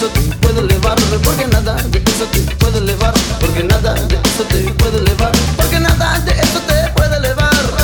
eso te puedo elevar, porque nada de eso te puedo elevar, porque nada de eso te puedo elevar, porque nada de eso te puedo elevar.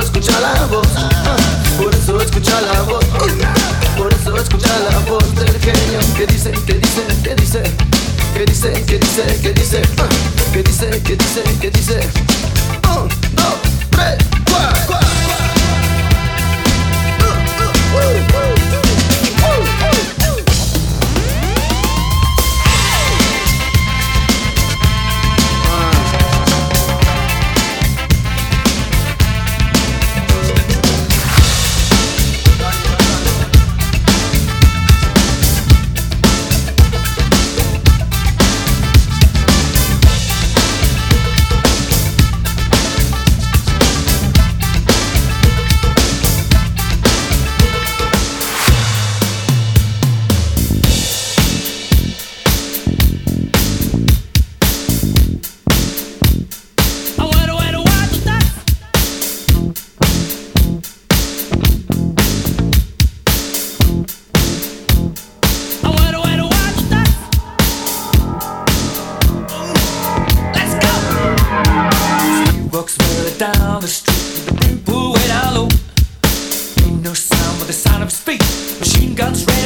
Eso escucha la voz. Por eso escucha la voz. Por eso escucha la voz del genio que dice, que dice, que dice. Que dice, que dice, que dice, que dice, que dice, que dice. Dos, tres, cuatro. machine guns.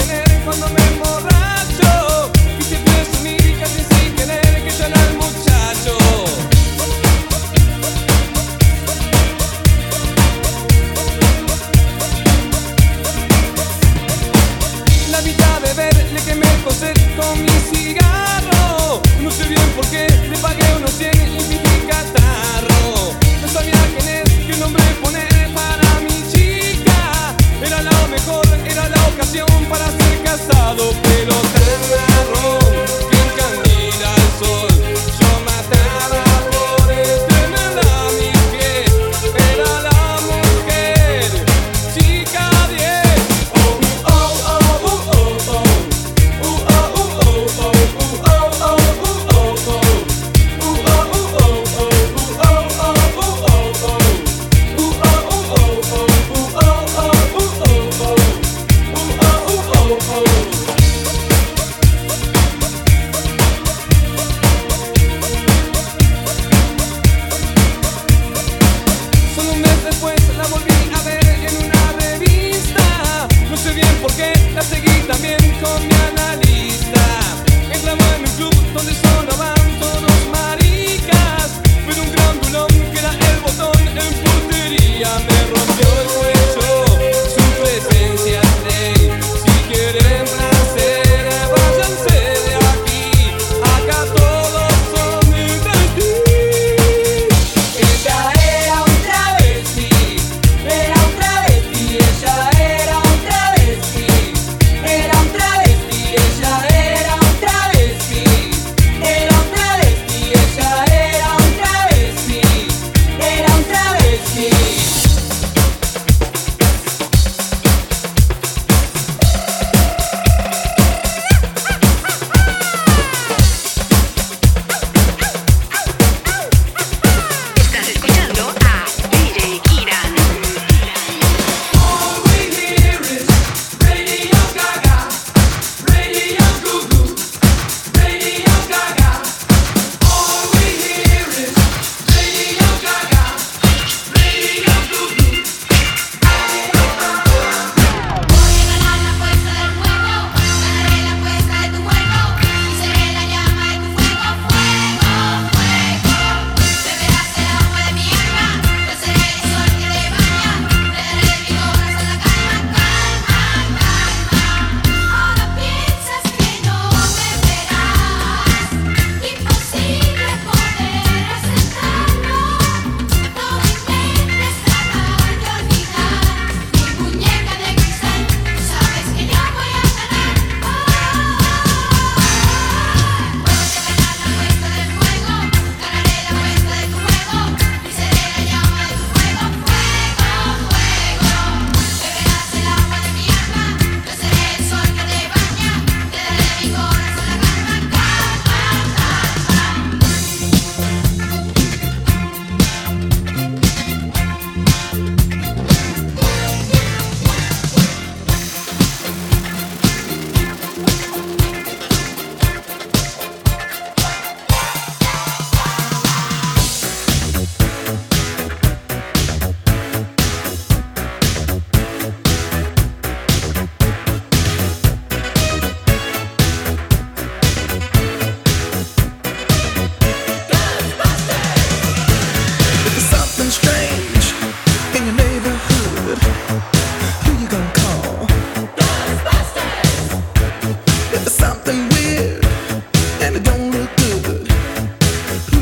Ella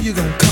you gonna come?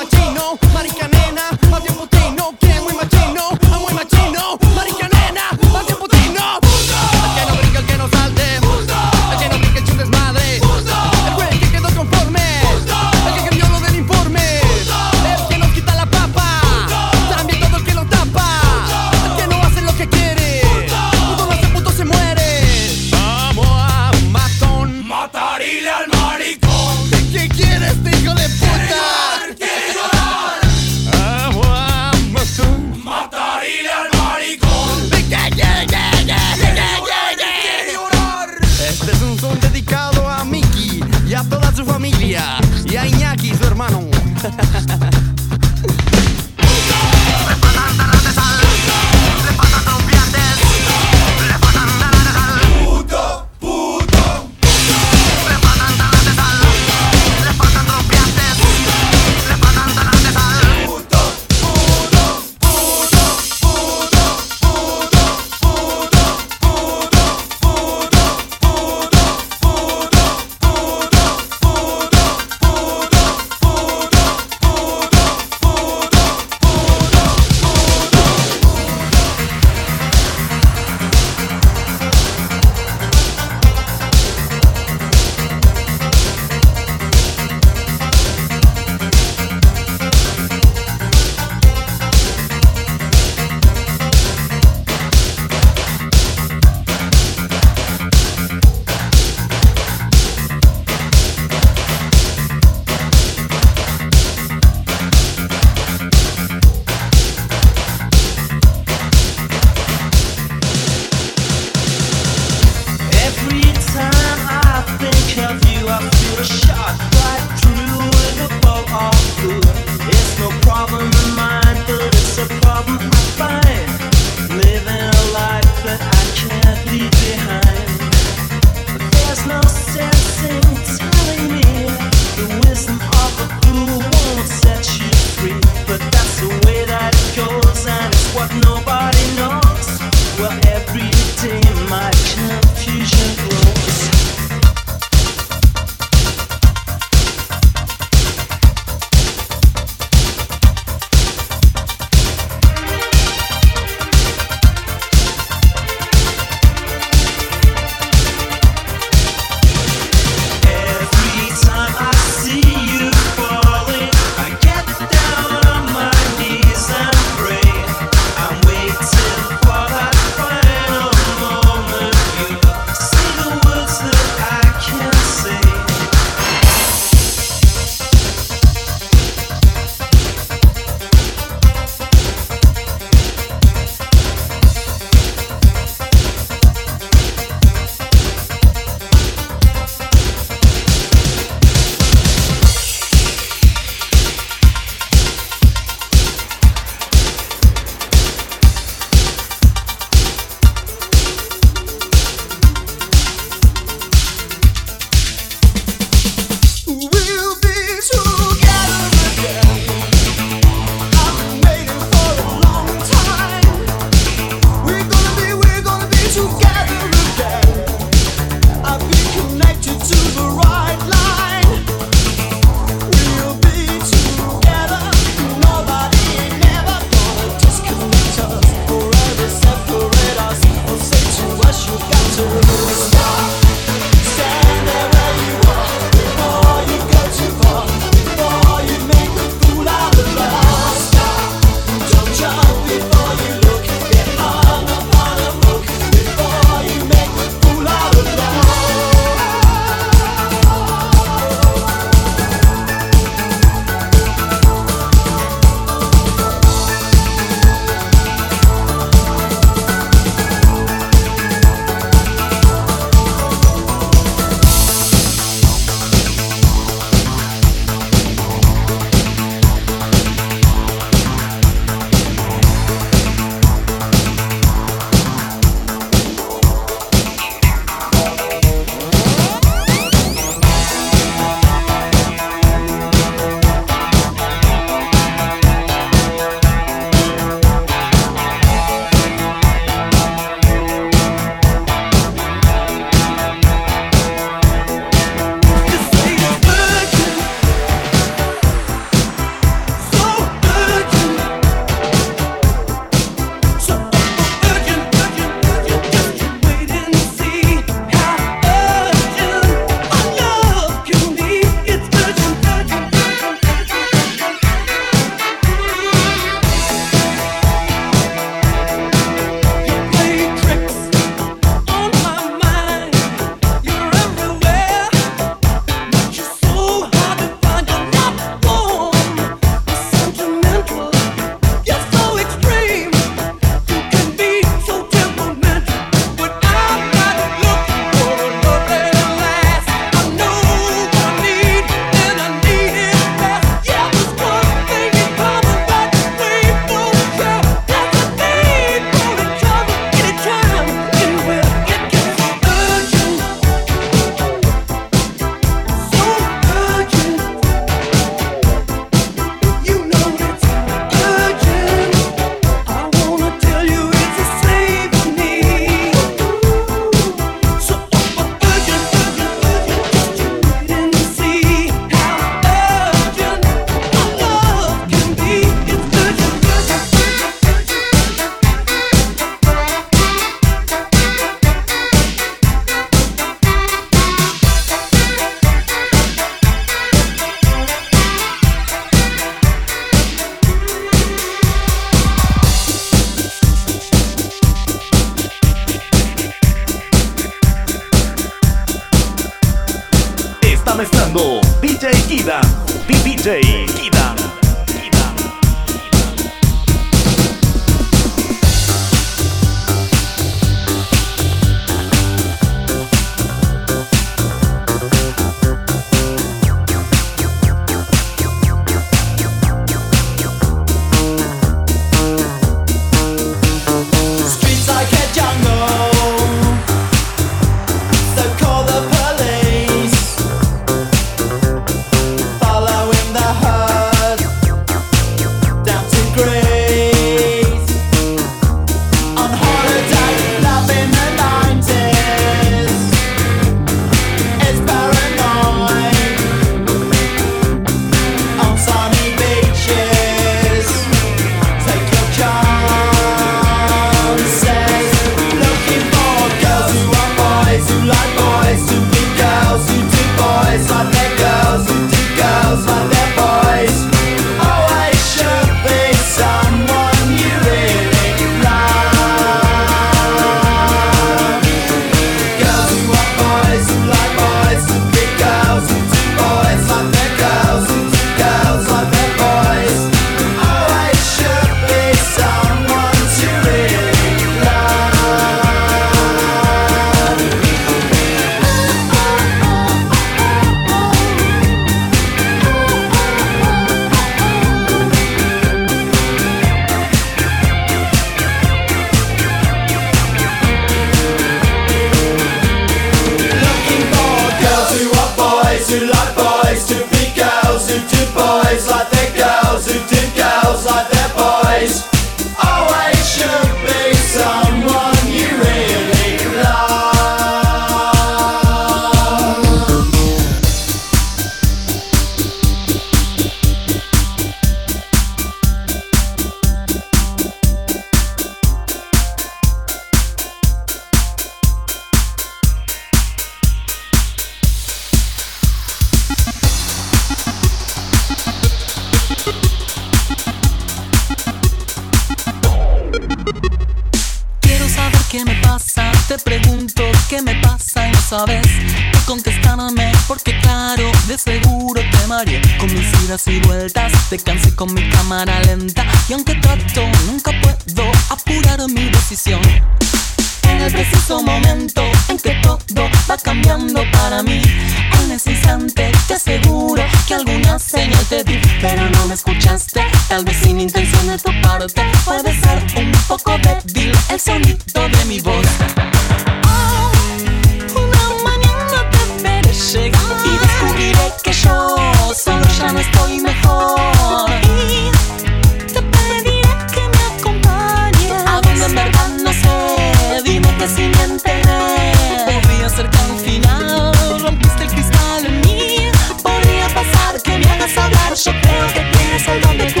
Proszę prawdę, nie są do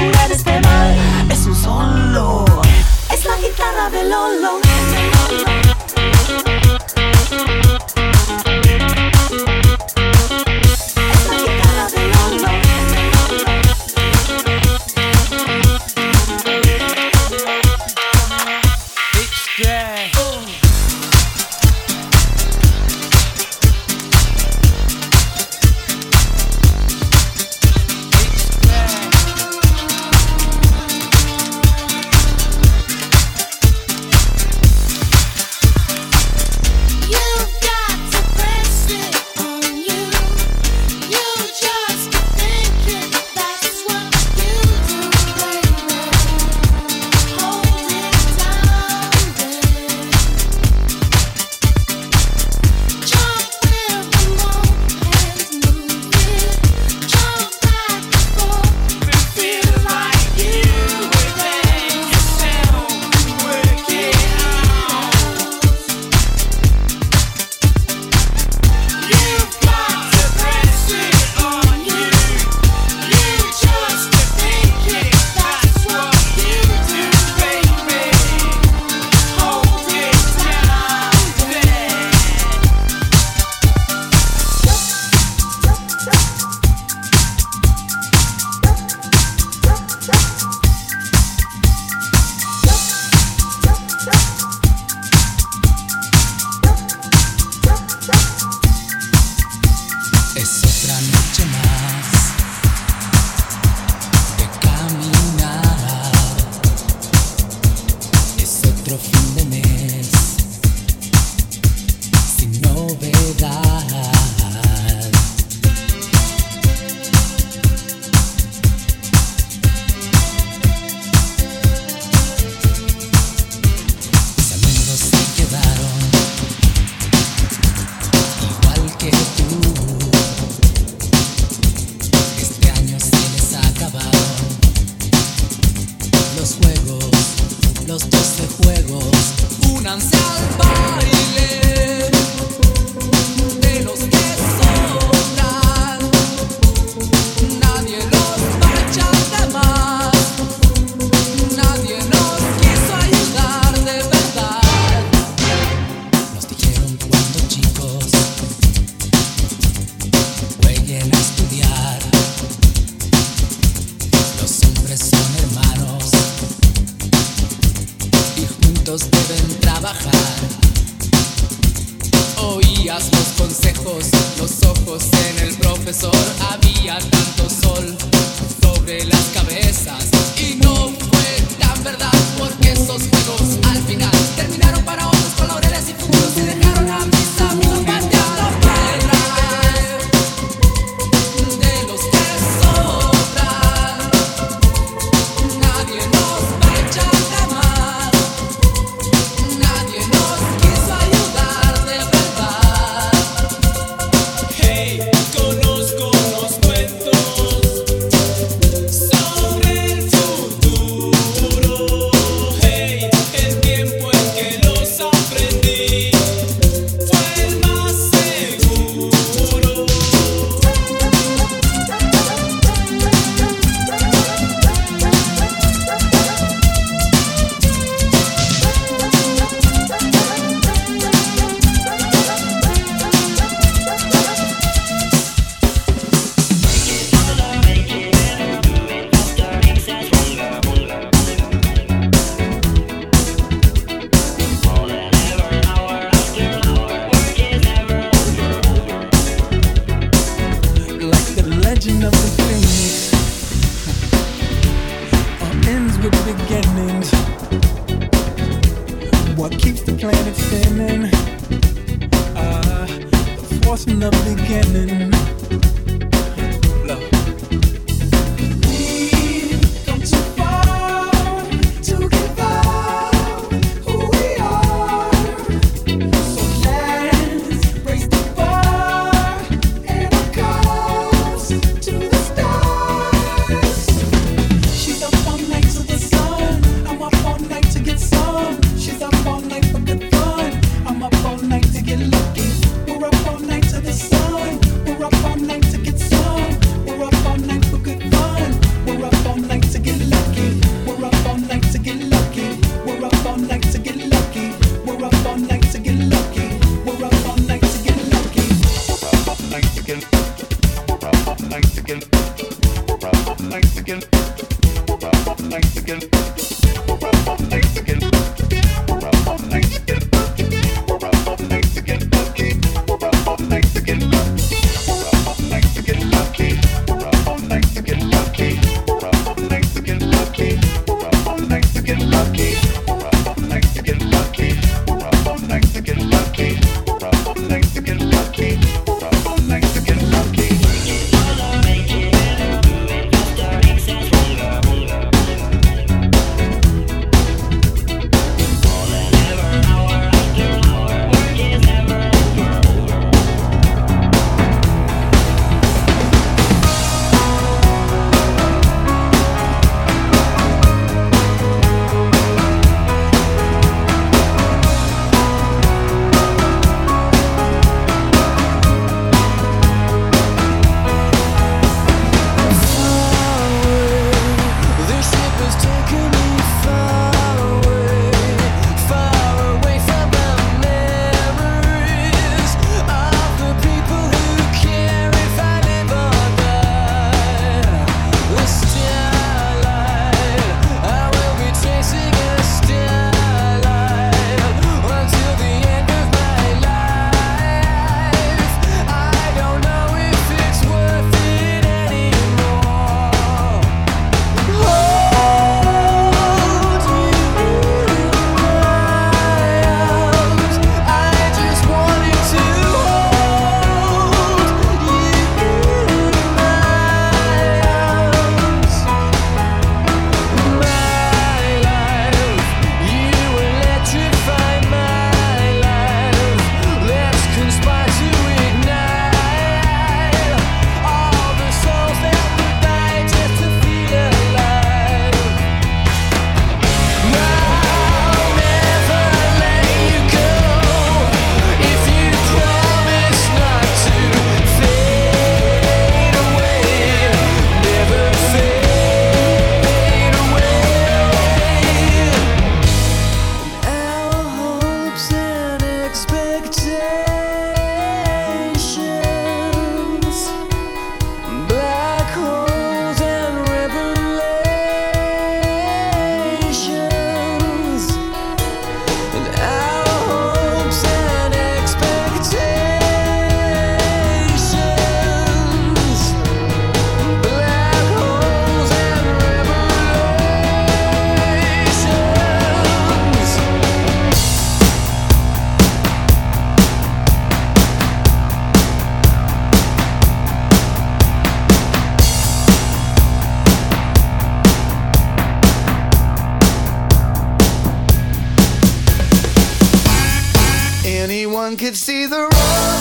could see the road